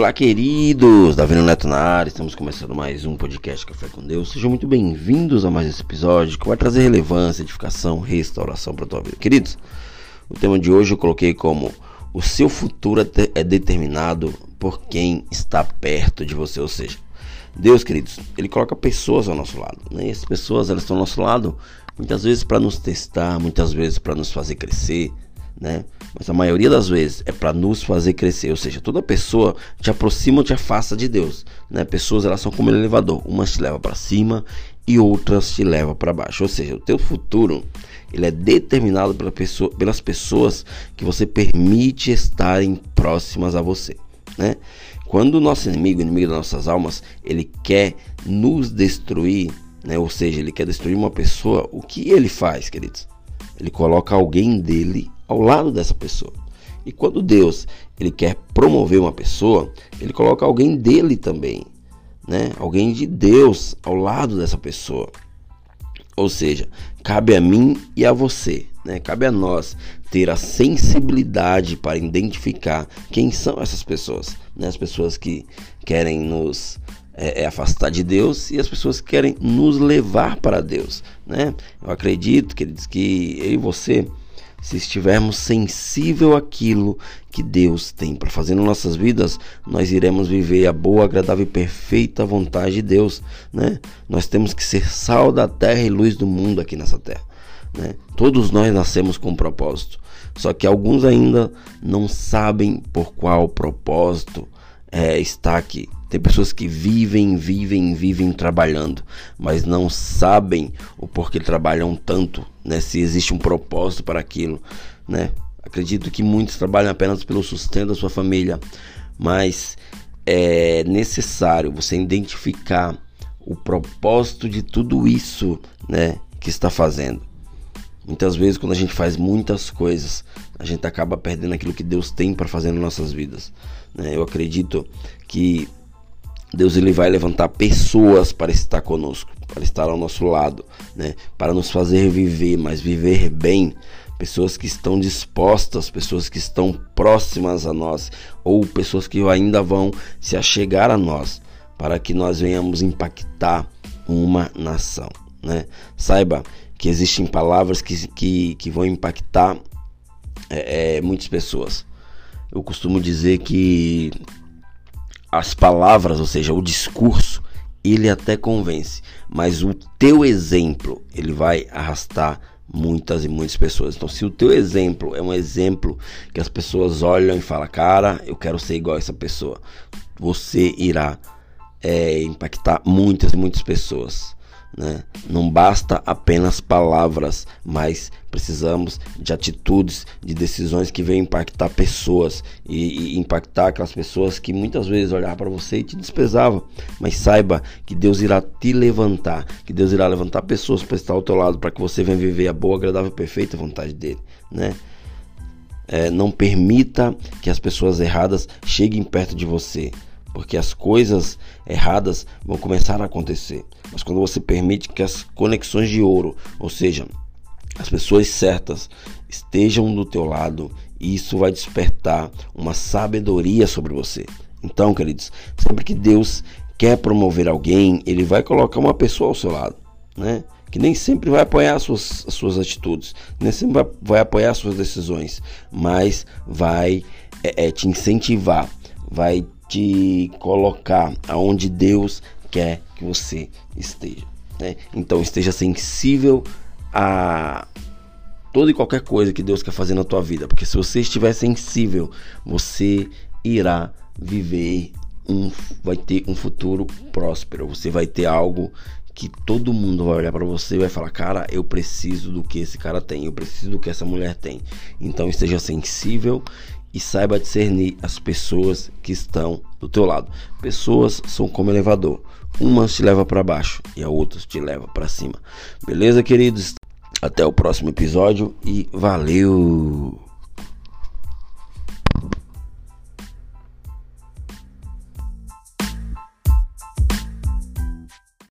Olá, queridos! Davi Neto na área, estamos começando mais um podcast Café com Deus. Sejam muito bem-vindos a mais esse episódio que vai trazer relevância, edificação, restauração para a tua vida. Queridos, o tema de hoje eu coloquei como o seu futuro é determinado por quem está perto de você, ou seja, Deus, queridos, ele coloca pessoas ao nosso lado, né? E essas pessoas, elas estão ao nosso lado muitas vezes para nos testar, muitas vezes para nos fazer crescer, né? Mas a maioria das vezes é para nos fazer crescer, ou seja, toda pessoa te aproxima ou te afasta de Deus, né? Pessoas elas são como um elevador, umas te levam para cima e outras te levam para baixo. Ou seja, o teu futuro ele é determinado pela pessoa, pelas pessoas que você permite estarem próximas a você, né? Quando o nosso inimigo, o inimigo das nossas almas, ele quer nos destruir, né? Ou seja, ele quer destruir uma pessoa, o que ele faz, queridos? Ele coloca alguém dele ao lado dessa pessoa. E quando Deus ele quer promover uma pessoa, ele coloca alguém dele também, né? Alguém de Deus ao lado dessa pessoa. Ou seja, cabe a mim e a você, né? Cabe a nós ter a sensibilidade para identificar quem são essas pessoas, né? As pessoas que querem nos é, é afastar de Deus e as pessoas que querem nos levar para Deus, né? Eu acredito, queridos, que eu e você se estivermos sensível àquilo que Deus tem para fazer nas nossas vidas, nós iremos viver a boa, agradável e perfeita vontade de Deus, né? Nós temos que ser sal da terra e luz do mundo aqui nessa terra, né? Todos nós nascemos com um propósito, só que alguns ainda não sabem por qual propósito é, está aqui. Tem pessoas que vivem, vivem, vivem trabalhando, mas não sabem o porquê trabalham tanto, né? Se existe um propósito para aquilo, né? Acredito que muitos trabalham apenas pelo sustento da sua família, mas é necessário você identificar o propósito de tudo isso, né, que está fazendo. Muitas vezes quando a gente faz muitas coisas, a gente acaba perdendo aquilo que Deus tem para fazer nas nossas vidas. Né? Eu acredito que Deus ele vai levantar pessoas para estar conosco, para estar ao nosso lado, né? Para nos fazer viver, mas viver bem. Pessoas que estão dispostas, pessoas que estão próximas a nós, ou pessoas que ainda vão se achegar a nós, para que nós venhamos impactar uma nação, né? Saiba que existem palavras que, que, que vão impactar é, é, muitas pessoas. Eu costumo dizer que as palavras, ou seja, o discurso, ele até convence, mas o teu exemplo, ele vai arrastar muitas e muitas pessoas. Então, se o teu exemplo é um exemplo que as pessoas olham e falam, cara, eu quero ser igual a essa pessoa, você irá é, impactar muitas e muitas pessoas. Né? Não basta apenas palavras, mas precisamos de atitudes, de decisões que venham impactar pessoas e, e impactar aquelas pessoas que muitas vezes olhavam para você e te desprezavam. Mas saiba que Deus irá te levantar, que Deus irá levantar pessoas para estar ao teu lado, para que você venha viver a boa, agradável, perfeita vontade dele, né? É, não permita que as pessoas erradas cheguem perto de você porque as coisas erradas vão começar a acontecer. Mas quando você permite que as conexões de ouro, ou seja, as pessoas certas, estejam do teu lado, isso vai despertar uma sabedoria sobre você. Então, queridos, sempre que Deus quer promover alguém, ele vai colocar uma pessoa ao seu lado, né? Que nem sempre vai apoiar as suas, as suas atitudes, nem sempre vai, vai apoiar as suas decisões, mas vai é, é, te incentivar, vai te colocar aonde Deus quer que você esteja. Né? Então esteja sensível a toda e qualquer coisa que Deus quer fazer na tua vida, porque se você estiver sensível, você irá viver um vai ter um futuro próspero, você vai ter algo que todo mundo vai olhar para você e vai falar: "Cara, eu preciso do que esse cara tem, eu preciso do que essa mulher tem". Então esteja sensível e saiba discernir as pessoas que estão do teu lado. Pessoas são como elevador, umas te leva para baixo e a outras te leva para cima. Beleza, queridos? Até o próximo episódio e valeu.